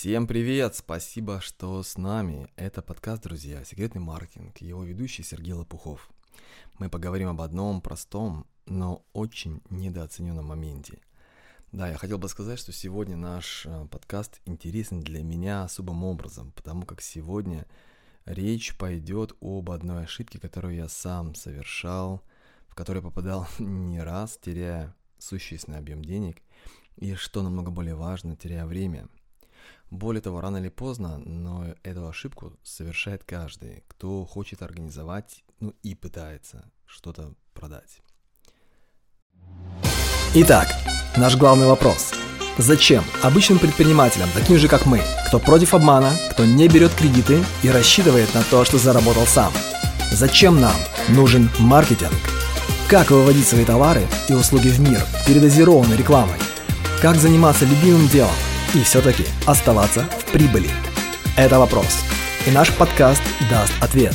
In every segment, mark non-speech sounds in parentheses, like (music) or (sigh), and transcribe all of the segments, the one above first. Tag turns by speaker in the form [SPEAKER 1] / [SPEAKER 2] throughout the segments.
[SPEAKER 1] Всем привет! Спасибо, что с нами. Это подкаст, друзья, «Секретный маркетинг», его ведущий Сергей Лопухов. Мы поговорим об одном простом, но очень недооцененном моменте. Да, я хотел бы сказать, что сегодня наш э, подкаст интересен для меня особым образом, потому как сегодня речь пойдет об одной ошибке, которую я сам совершал, в которой попадал (laughs) не раз, теряя существенный объем денег, и, что намного более важно, теряя время – более того, рано или поздно, но эту ошибку совершает каждый, кто хочет организовать, ну и пытается что-то продать.
[SPEAKER 2] Итак, наш главный вопрос. Зачем обычным предпринимателям, таким же как мы, кто против обмана, кто не берет кредиты и рассчитывает на то, что заработал сам? Зачем нам нужен маркетинг? Как выводить свои товары и услуги в мир, передозированной рекламой? Как заниматься любимым делом, и все-таки оставаться в прибыли? Это вопрос. И наш подкаст даст ответ.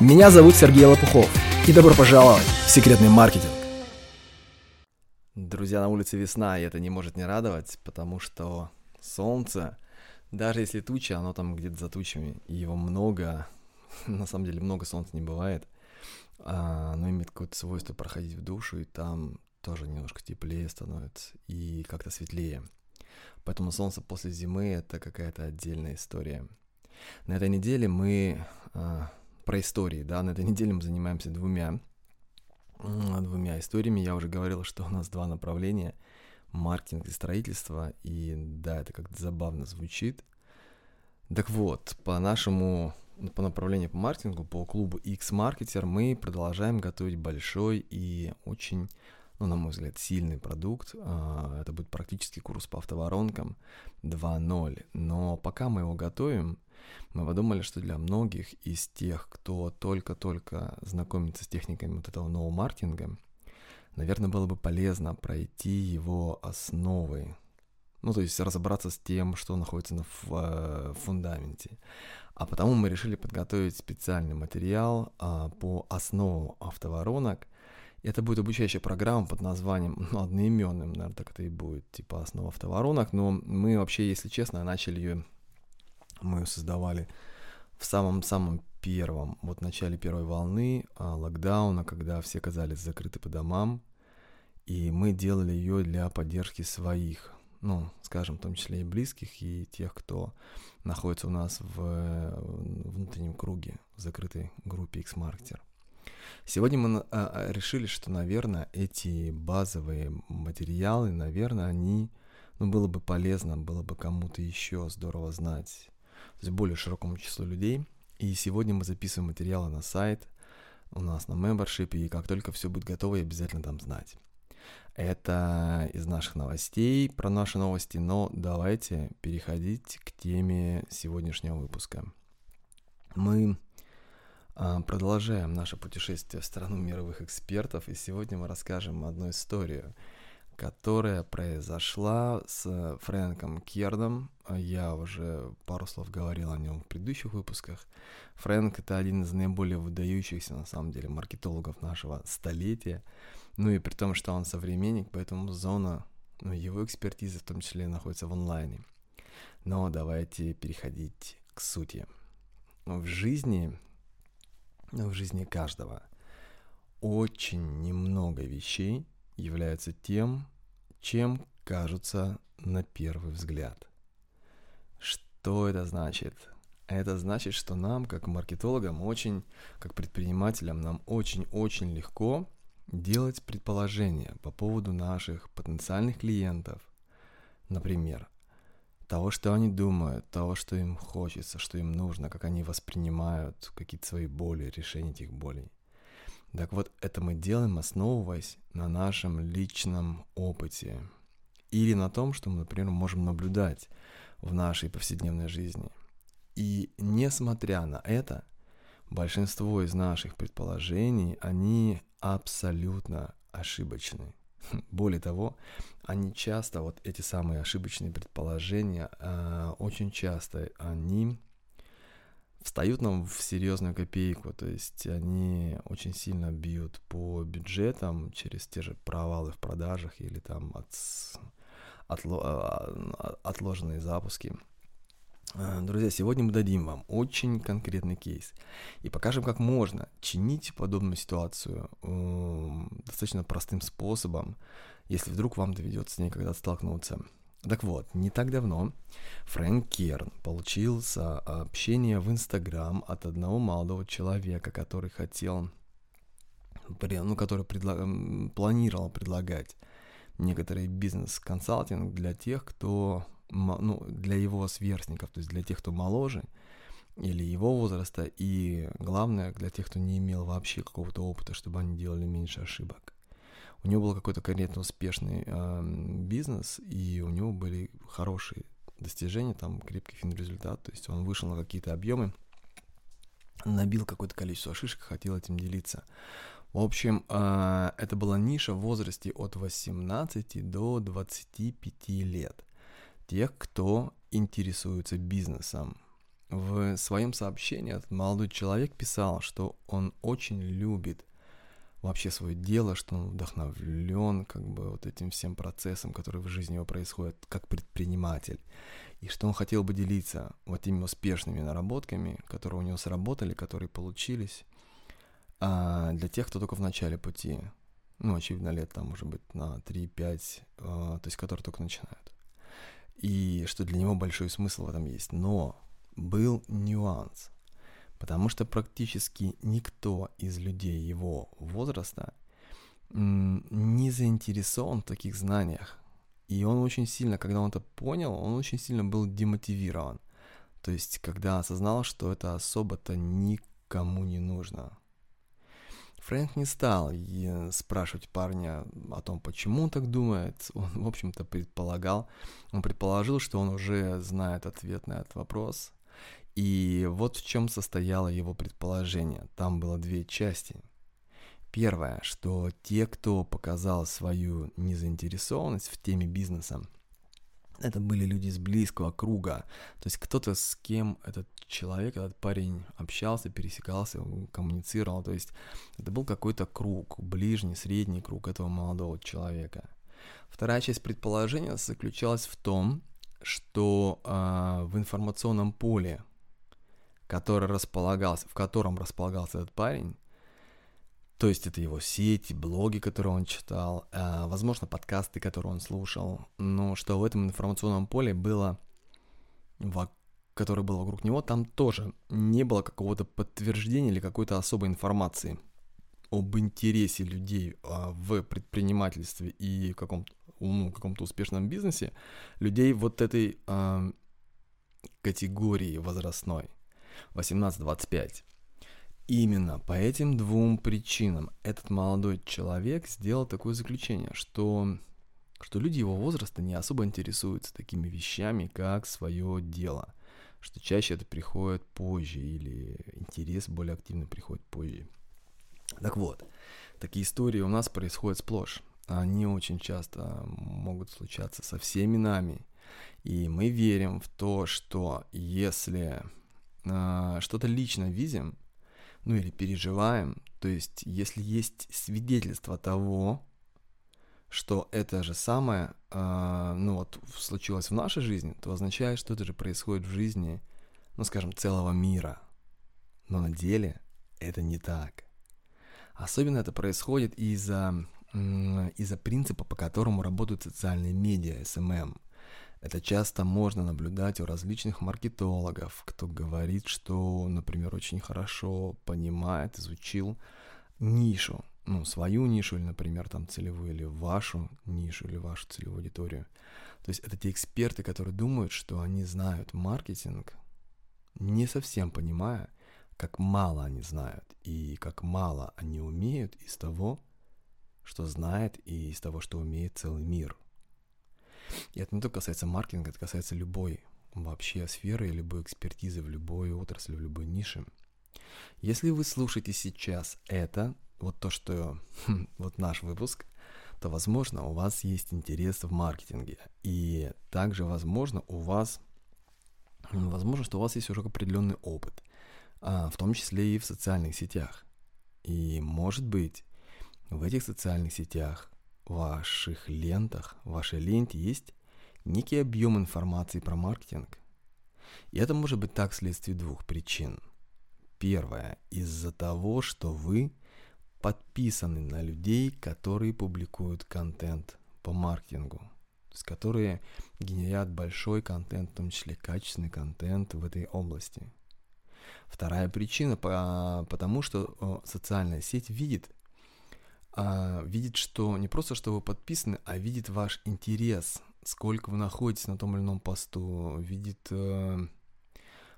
[SPEAKER 2] Меня зовут Сергей Лопухов. И добро пожаловать в секретный маркетинг.
[SPEAKER 1] Друзья, на улице весна, и это не может не радовать, потому что солнце, даже если туча, оно там где-то за тучами, и его много, (laughs) на самом деле много солнца не бывает, а, оно имеет какое-то свойство проходить в душу, и там тоже немножко теплее становится, и как-то светлее. Поэтому солнце после зимы это какая-то отдельная история. На этой неделе мы э, про истории, да, на этой неделе мы занимаемся двумя двумя историями. Я уже говорил, что у нас два направления маркетинг и строительство, и да, это как-то забавно звучит. Так вот, по нашему по направлению по маркетингу, по клубу X-Marketer мы продолжаем готовить большой и очень ну, на мой взгляд, сильный продукт. А, это будет практически курс по автоворонкам 2.0. Но пока мы его готовим, мы подумали, что для многих из тех, кто только-только знакомится с техниками вот этого нового маркетинга, наверное, было бы полезно пройти его основы. Ну, то есть разобраться с тем, что находится на э, фундаменте. А потому мы решили подготовить специальный материал а, по основам автоворонок, это будет обучающая программа под названием, ну, одноименным, наверное, так это и будет, типа основа автоворонок, но мы вообще, если честно, начали ее, мы ее создавали в самом-самом первом, вот в начале первой волны а, локдауна, когда все оказались закрыты по домам, и мы делали ее для поддержки своих, ну, скажем, в том числе и близких, и тех, кто находится у нас в внутреннем круге, в закрытой группе X-Marketer. Сегодня мы а, а, решили, что, наверное, эти базовые материалы, наверное, они, ну, было бы полезно, было бы кому-то еще здорово знать, то есть более широкому числу людей. И сегодня мы записываем материалы на сайт, у нас на membership, и как только все будет готово, я обязательно дам знать. Это из наших новостей, про наши новости, но давайте переходить к теме сегодняшнего выпуска. Мы продолжаем наше путешествие в страну мировых экспертов, и сегодня мы расскажем одну историю, которая произошла с Фрэнком Кердом. Я уже пару слов говорил о нем в предыдущих выпусках. Фрэнк — это один из наиболее выдающихся, на самом деле, маркетологов нашего столетия. Ну и при том, что он современник, поэтому зона ну, его экспертизы в том числе находится в онлайне. Но давайте переходить к сути. В жизни в жизни каждого. Очень немного вещей являются тем, чем кажутся на первый взгляд. Что это значит? Это значит, что нам, как маркетологам, очень, как предпринимателям, нам очень-очень легко делать предположения по поводу наших потенциальных клиентов. Например, того, что они думают, того, что им хочется, что им нужно, как они воспринимают какие-то свои боли, решение этих болей. Так вот, это мы делаем, основываясь на нашем личном опыте или на том, что мы, например, можем наблюдать в нашей повседневной жизни. И несмотря на это, большинство из наших предположений, они абсолютно ошибочны. (laughs) Более того, они часто, вот эти самые ошибочные предположения, э, очень часто они встают нам в серьезную копейку, то есть они очень сильно бьют по бюджетам через те же провалы в продажах или там от, отло, а, отложенные запуски. Э, друзья, сегодня мы дадим вам очень конкретный кейс и покажем, как можно чинить подобную ситуацию э, достаточно простым способом, если вдруг вам доведется с столкнуться. Так вот, не так давно Фрэнк Керн получил сообщение в Инстаграм от одного молодого человека, который хотел, ну, который предла- планировал предлагать некоторый бизнес-консалтинг для тех, кто, ну, для его сверстников, то есть для тех, кто моложе или его возраста, и главное, для тех, кто не имел вообще какого-то опыта, чтобы они делали меньше ошибок. У него был какой-то конкретно успешный э, бизнес, и у него были хорошие достижения, там крепкий финрезультат, то есть он вышел на какие-то объемы, набил какое-то количество шишек, хотел этим делиться. В общем, а, это была ниша в возрасте от 18 до 25 лет. Тех, кто интересуется бизнесом. В своем сообщении этот молодой человек писал, что он очень любит вообще свое дело, что он вдохновлен как бы вот этим всем процессом, который в жизни его происходит как предприниматель, и что он хотел бы делиться вот этими успешными наработками, которые у него сработали, которые получились, а для тех, кто только в начале пути, ну, очевидно, лет там, может быть, на 3-5, а, то есть которые только начинают. И что для него большой смысл в этом есть. Но был нюанс, потому что практически никто из людей его возраста не заинтересован в таких знаниях. И он очень сильно, когда он это понял, он очень сильно был демотивирован. То есть, когда осознал, что это особо-то никому не нужно. Фрэнк не стал спрашивать парня о том, почему он так думает. Он, в общем-то, предполагал, он предположил, что он уже знает ответ на этот вопрос. И вот в чем состояло его предположение. Там было две части. Первое, что те, кто показал свою незаинтересованность в теме бизнеса, это были люди из близкого круга. То есть кто-то с кем этот человек, этот парень общался, пересекался, коммуницировал. То есть это был какой-то круг, ближний, средний круг этого молодого человека. Вторая часть предположения заключалась в том, что э, в информационном поле, который располагался, в котором располагался этот парень, то есть это его сети, блоги, которые он читал, э, возможно, подкасты, которые он слушал, но что в этом информационном поле было, которое было вокруг него, там тоже не было какого-то подтверждения или какой-то особой информации об интересе людей а, в предпринимательстве и каком-то ну, каком-то успешном бизнесе, людей вот этой э, категории возрастной, 18-25. Именно по этим двум причинам этот молодой человек сделал такое заключение, что, что люди его возраста не особо интересуются такими вещами, как свое дело, что чаще это приходит позже или интерес более активно приходит позже. Так вот, такие истории у нас происходят сплошь. Они очень часто могут случаться со всеми нами. И мы верим в то, что если э, что-то лично видим, ну или переживаем. То есть, если есть свидетельство того, что это же самое, э, ну вот, случилось в нашей жизни, то означает, что это же происходит в жизни, ну скажем, целого мира. Но на деле это не так. Особенно это происходит из-за из-за принципа, по которому работают социальные медиа, SMM. Это часто можно наблюдать у различных маркетологов, кто говорит, что, например, очень хорошо понимает, изучил нишу, ну, свою нишу, или, например, там целевую, или вашу нишу, или вашу целевую аудиторию. То есть это те эксперты, которые думают, что они знают маркетинг, не совсем понимая, как мало они знают и как мало они умеют из того, что знает, и из того, что умеет целый мир – и это не только касается маркетинга, это касается любой вообще сферы, любой экспертизы в любой отрасли, в любой нише. Если вы слушаете сейчас это, вот то, что вот наш выпуск, то, возможно, у вас есть интерес в маркетинге. И также, возможно, у вас, возможно, что у вас есть уже определенный опыт, а, в том числе и в социальных сетях. И, может быть, в этих социальных сетях ваших лентах, в вашей ленте есть некий объем информации про маркетинг. И это может быть так вследствие двух причин. Первое, из-за того, что вы подписаны на людей, которые публикуют контент по маркетингу, то есть которые генерят большой контент, в том числе качественный контент в этой области. Вторая причина, потому что социальная сеть видит, а, видит, что не просто, что вы подписаны, а видит ваш интерес, сколько вы находитесь на том или ином посту, видит, э,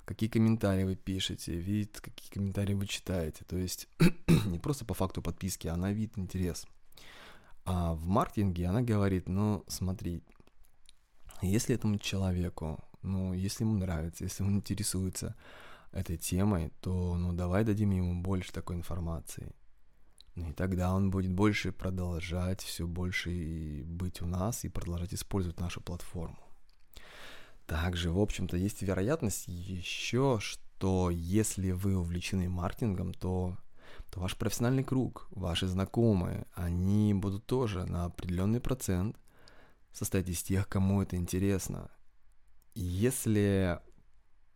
[SPEAKER 1] какие комментарии вы пишете, видит, какие комментарии вы читаете. То есть (clears throat) не просто по факту подписки, она видит интерес. А в маркетинге она говорит, ну, смотри, если этому человеку, ну, если ему нравится, если он интересуется этой темой, то, ну, давай дадим ему больше такой информации. И тогда он будет больше продолжать все больше и быть у нас и продолжать использовать нашу платформу. Также, в общем-то, есть вероятность еще, что если вы увлечены маркетингом, то, то ваш профессиональный круг, ваши знакомые, они будут тоже на определенный процент состоять из тех, кому это интересно. Если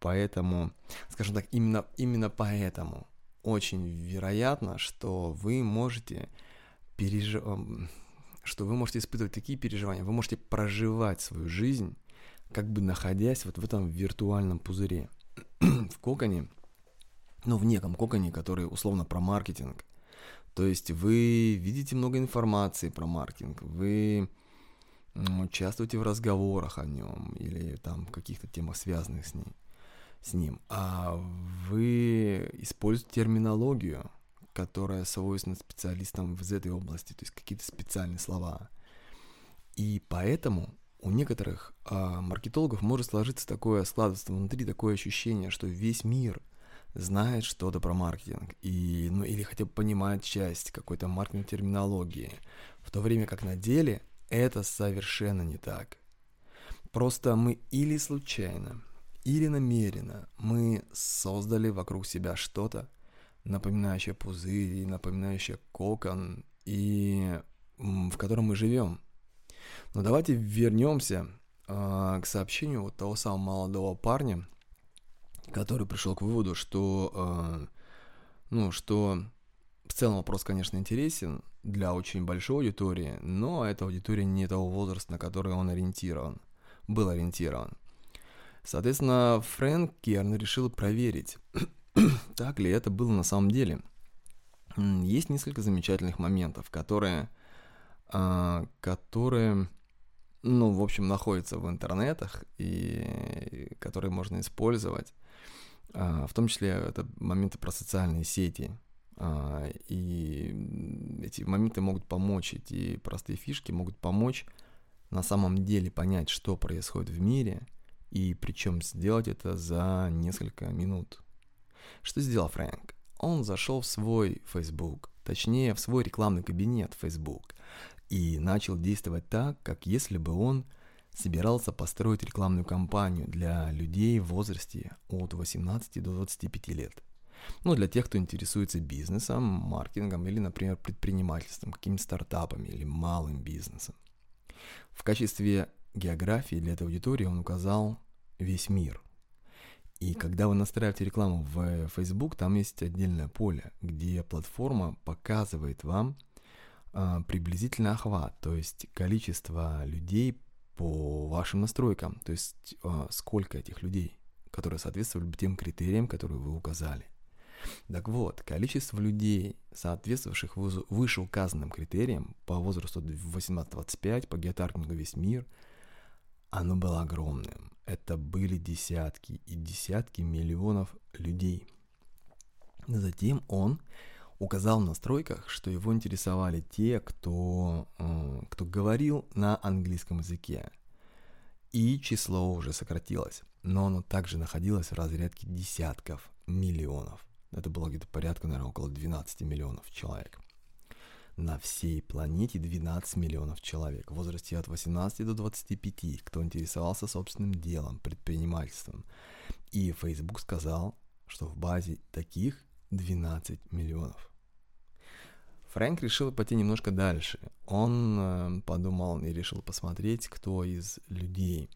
[SPEAKER 1] поэтому, скажем так, именно, именно поэтому очень вероятно, что вы можете переживать, что вы можете испытывать такие переживания, вы можете проживать свою жизнь как бы находясь вот в этом виртуальном пузыре, (clears throat) в коконе, ну, в неком коконе, который условно про маркетинг. То есть вы видите много информации про маркетинг, вы участвуете в разговорах о нем или там каких-то темах, связанных с ним, с ним, а вы используете терминологию, которая свойственна специалистам в этой области, то есть какие-то специальные слова. И поэтому у некоторых а, маркетологов может сложиться такое, складываться внутри такое ощущение, что весь мир знает что-то про маркетинг, и, ну, или хотя бы понимает часть какой-то маркетинг терминологии, в то время как на деле это совершенно не так. Просто мы или случайно, или намеренно мы создали вокруг себя что-то, напоминающее пузырь, напоминающее кокон, и в котором мы живем – но давайте вернемся э, к сообщению вот того самого молодого парня, который пришел к выводу, что, э, ну, что в целом вопрос, конечно, интересен для очень большой аудитории, но эта аудитория не того возраста, на который он ориентирован, был ориентирован. Соответственно, Фрэнк Керн решил проверить, (clears throat) так ли это было на самом деле. Есть несколько замечательных моментов, которые, э, которые ну, в общем, находятся в интернетах и которые можно использовать. А, в том числе это моменты про социальные сети. А, и эти моменты могут помочь, эти простые фишки могут помочь на самом деле понять, что происходит в мире, и причем сделать это за несколько минут. Что сделал Фрэнк? Он зашел в свой Facebook, точнее в свой рекламный кабинет Facebook, и начал действовать так, как если бы он собирался построить рекламную кампанию для людей в возрасте от 18 до 25 лет. Ну, для тех, кто интересуется бизнесом, маркетингом или, например, предпринимательством, какими-то стартапами или малым бизнесом. В качестве географии для этой аудитории он указал весь мир. И когда вы настраиваете рекламу в Facebook, там есть отдельное поле, где платформа показывает вам а, приблизительный охват, то есть количество людей по вашим настройкам, то есть а, сколько этих людей, которые соответствовали тем критериям, которые вы указали. Так вот, количество людей, соответствовавших вышеуказанным критериям по возрасту 18-25, по геотаргетингу весь мир, оно было огромным. Это были десятки и десятки миллионов людей. Затем он указал в настройках, что его интересовали те, кто, э, кто говорил на английском языке. И число уже сократилось, но оно также находилось в разрядке десятков миллионов. Это было где-то порядка, наверное, около 12 миллионов человек. На всей планете 12 миллионов человек в возрасте от 18 до 25, кто интересовался собственным делом, предпринимательством. И Facebook сказал, что в базе таких 12 миллионов. Фрэнк решил пойти немножко дальше. Он э, подумал и решил посмотреть, кто из людей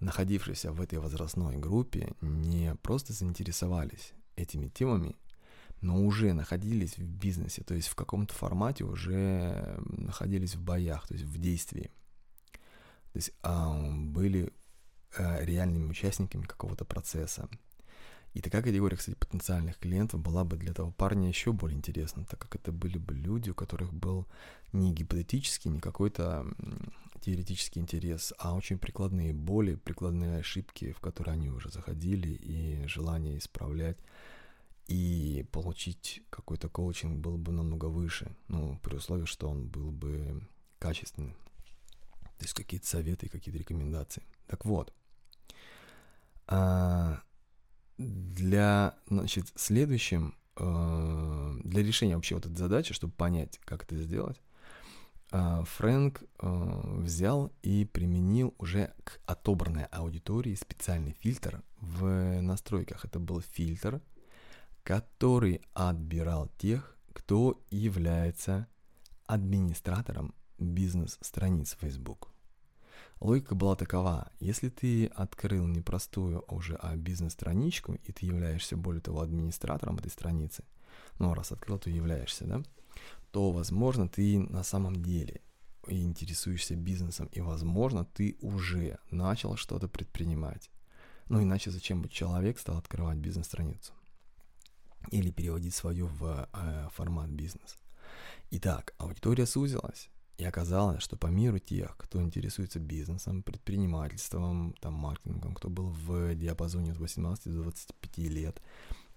[SPEAKER 1] находившиеся в этой возрастной группе, не просто заинтересовались этими темами, но уже находились в бизнесе, то есть в каком-то формате уже находились в боях, то есть в действии. То есть а, были а, реальными участниками какого-то процесса. И такая категория, кстати, потенциальных клиентов была бы для того парня еще более интересна, так как это были бы люди, у которых был не гипотетический, не какой-то теоретический интерес, а очень прикладные боли, прикладные ошибки, в которые они уже заходили, и желание исправлять и получить какой-то коучинг был бы намного выше, ну, при условии, что он был бы качественным. То есть какие-то советы, какие-то рекомендации. Так вот, а, для, значит, следующим, а, для решения вообще вот этой задачи, чтобы понять, как это сделать, а, Фрэнк взял и применил уже к отобранной аудитории специальный фильтр в настройках. Это был фильтр, который отбирал тех, кто является администратором бизнес-страниц Facebook. Логика была такова, если ты открыл не простую уже, а бизнес-страничку, и ты являешься, более того, администратором этой страницы, ну, раз открыл, то являешься, да, то, возможно, ты на самом деле интересуешься бизнесом, и, возможно, ты уже начал что-то предпринимать. Ну, иначе зачем бы человек стал открывать бизнес-страницу? Или переводить свое в э, формат бизнес. Итак, аудитория сузилась, и оказалось, что по миру тех, кто интересуется бизнесом, предпринимательством, там, маркетингом, кто был в диапазоне от 18 до 25 лет,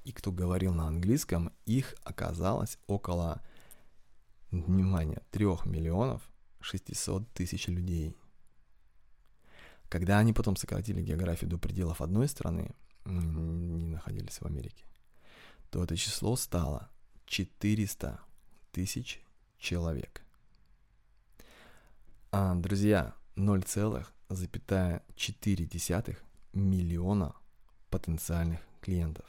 [SPEAKER 1] и кто говорил на английском, их оказалось около, внимание, 3 миллионов 600 тысяч людей. Когда они потом сократили географию до пределов одной страны, не находились в Америке, то это число стало 400 тысяч человек. А, друзья, 0,4 миллиона потенциальных клиентов.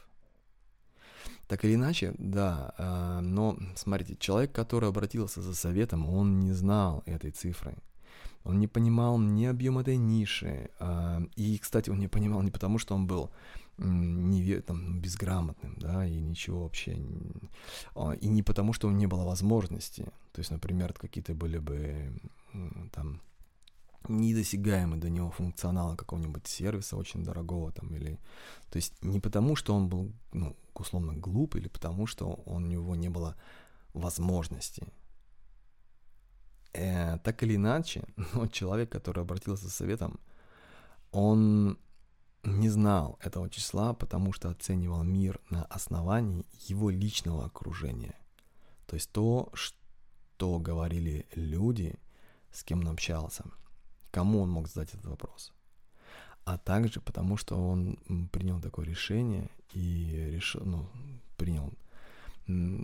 [SPEAKER 1] Так или иначе, да, а, но смотрите, человек, который обратился за советом, он не знал этой цифры. Он не понимал ни объем этой ниши. А, и, кстати, он не понимал не потому, что он был не, там, безграмотным, да, и ничего вообще. А, и не потому, что не было возможности. То есть, например, какие-то были бы там недосягаемый до него функционала какого-нибудь сервиса очень дорогого там или то есть не потому что он был ну условно глуп или потому что у него не было возможности э, так или иначе (laughs) но человек который обратился за советом он не знал этого числа, потому что оценивал мир на основании его личного окружения. То есть то, что говорили люди, с кем он общался, кому он мог задать этот вопрос. А также потому, что он принял такое решение и решил, ну, принял,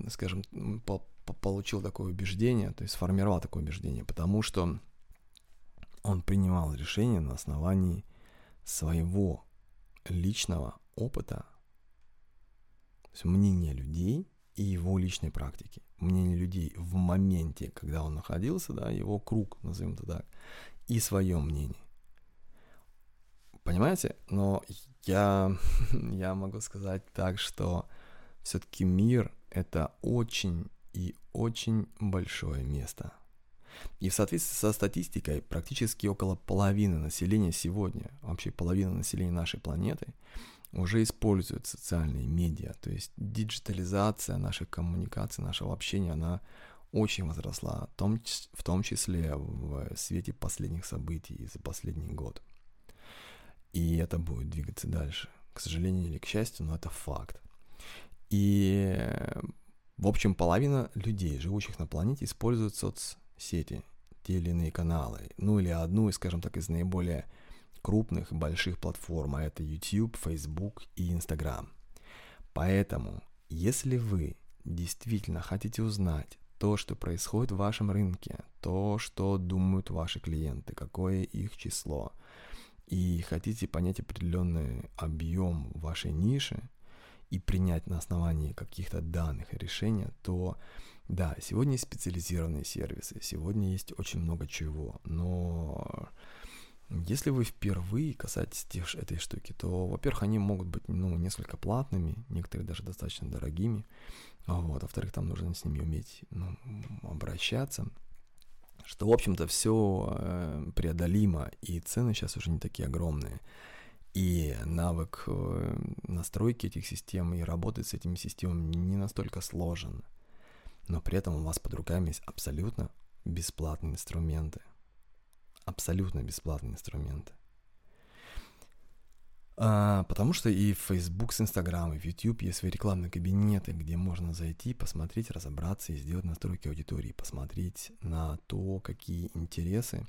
[SPEAKER 1] скажем, по получил такое убеждение, то есть сформировал такое убеждение, потому что он принимал решение на основании своего личного опыта, то есть мнения людей и его личной практики. Мнение людей в моменте, когда он находился, да, его круг, назовем это так, и свое мнение. Понимаете? Но я, (laughs) я могу сказать так, что все-таки мир — это очень и очень большое место. И в соответствии со статистикой, практически около половины населения сегодня, вообще половина населения нашей планеты, уже используют социальные медиа. То есть диджитализация нашей коммуникации, нашего общения, она очень возросла, в том, в том числе в свете последних событий за последний год. И это будет двигаться дальше. К сожалению или к счастью, но это факт. И, в общем, половина людей, живущих на планете, используют соц сети, те или иные каналы, ну или одну, скажем так, из наиболее крупных больших платформ, а это YouTube, Facebook и Instagram. Поэтому, если вы действительно хотите узнать то, что происходит в вашем рынке, то, что думают ваши клиенты, какое их число, и хотите понять определенный объем вашей ниши и принять на основании каких-то данных решения, то да, сегодня есть специализированные сервисы, сегодня есть очень много чего, но Если вы впервые касаетесь этой штуки, то, во-первых, они могут быть, ну, несколько платными, некоторые даже достаточно дорогими, вот, во-вторых, там нужно с ними уметь, ну, обращаться, что, в общем-то, все э, преодолимо, и цены сейчас уже не такие огромные. И навык э, настройки этих систем и работы с этими системами не настолько сложен. Но при этом у вас под руками есть абсолютно бесплатные инструменты. Абсолютно бесплатные инструменты. А, потому что и в Facebook с Instagram, и в YouTube есть свои рекламные кабинеты, где можно зайти, посмотреть, разобраться и сделать настройки аудитории, посмотреть на то, какие интересы,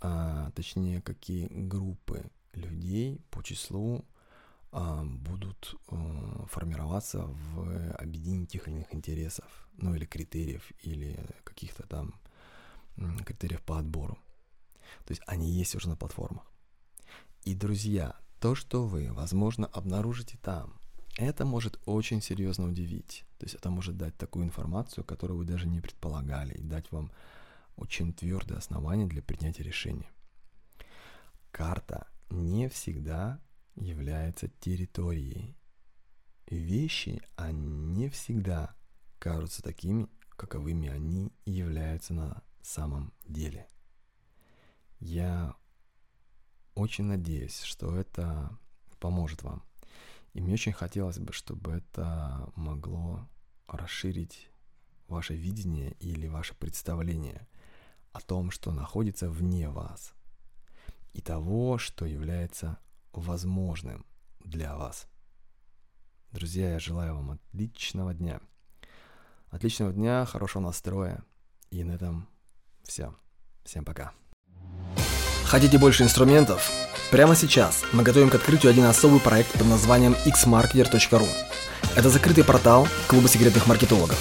[SPEAKER 1] а, точнее, какие группы людей по числу а, будут а, формироваться в объединении тех или иных интересов, ну или критериев, или каких-то там критериев по отбору. То есть они есть уже на платформах. И, друзья, то, что вы, возможно, обнаружите там, это может очень серьезно удивить. То есть это может дать такую информацию, которую вы даже не предполагали, и дать вам очень твердое основание для принятия решения. Карта не всегда является территорией. Вещи, они не всегда кажутся такими, каковыми они являются на самом деле. Я очень надеюсь, что это поможет вам. И мне очень хотелось бы, чтобы это могло расширить ваше видение или ваше представление о том, что находится вне вас, и того, что является возможным для вас. Друзья, я желаю вам отличного дня. Отличного дня, хорошего настроя. И на этом все. Всем пока.
[SPEAKER 2] Хотите больше инструментов? Прямо сейчас мы готовим к открытию один особый проект под названием xmarketer.ru. Это закрытый портал клуба секретных маркетологов.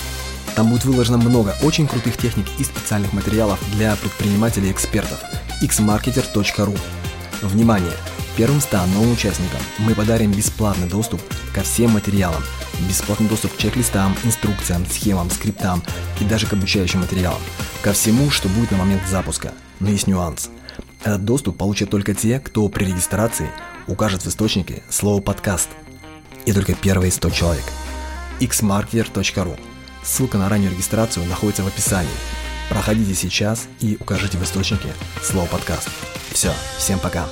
[SPEAKER 2] Там будет выложено много очень крутых техник и специальных материалов для предпринимателей и экспертов. xmarketer.ru Внимание! Первым 100 новым участникам мы подарим бесплатный доступ ко всем материалам, бесплатный доступ к чек-листам, инструкциям, схемам, скриптам и даже к обучающим материалам, ко всему, что будет на момент запуска. Но есть нюанс – этот доступ получат только те, кто при регистрации укажет в источнике слово «подкаст». И только первые 100 человек. xmarketer.ru Ссылка на раннюю регистрацию находится в описании. Проходите сейчас и укажите в источнике слово «подкаст». Все, всем пока.